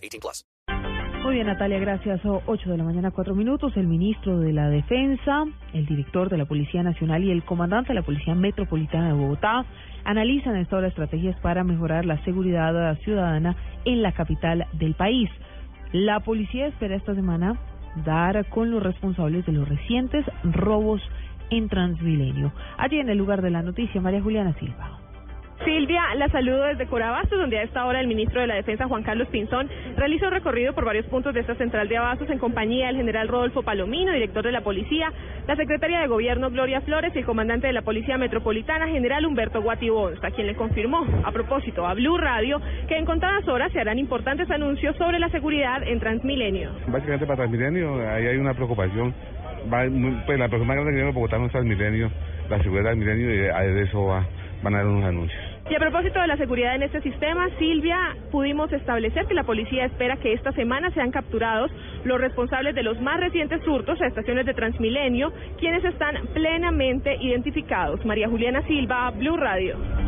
18 plus. Muy bien, Natalia, gracias. O 8 de la mañana, 4 minutos. El ministro de la Defensa, el director de la Policía Nacional y el comandante de la Policía Metropolitana de Bogotá analizan esta hora estrategias para mejorar la seguridad ciudadana en la capital del país. La policía espera esta semana dar con los responsables de los recientes robos en Transmilenio. Allí en el lugar de la noticia, María Juliana Silva. Silvia, la saludo desde Corabastos, donde a esta hora el ministro de la Defensa, Juan Carlos Pinzón, realiza un recorrido por varios puntos de esta central de Abastos en compañía del general Rodolfo Palomino, director de la policía, la secretaria de Gobierno Gloria Flores y el comandante de la Policía Metropolitana, general Humberto Guatibonza, a quien le confirmó, a propósito, a Blue Radio, que en contadas horas se harán importantes anuncios sobre la seguridad en Transmilenio. Básicamente para Transmilenio, ahí hay una preocupación. pues la más grande que Bogotá no es Transmilenio, la seguridad del milenio y de eso va, van a dar unos anuncios. Y a propósito de la seguridad en este sistema, Silvia, pudimos establecer que la policía espera que esta semana sean capturados los responsables de los más recientes hurtos a estaciones de Transmilenio, quienes están plenamente identificados. María Juliana Silva, Blue Radio.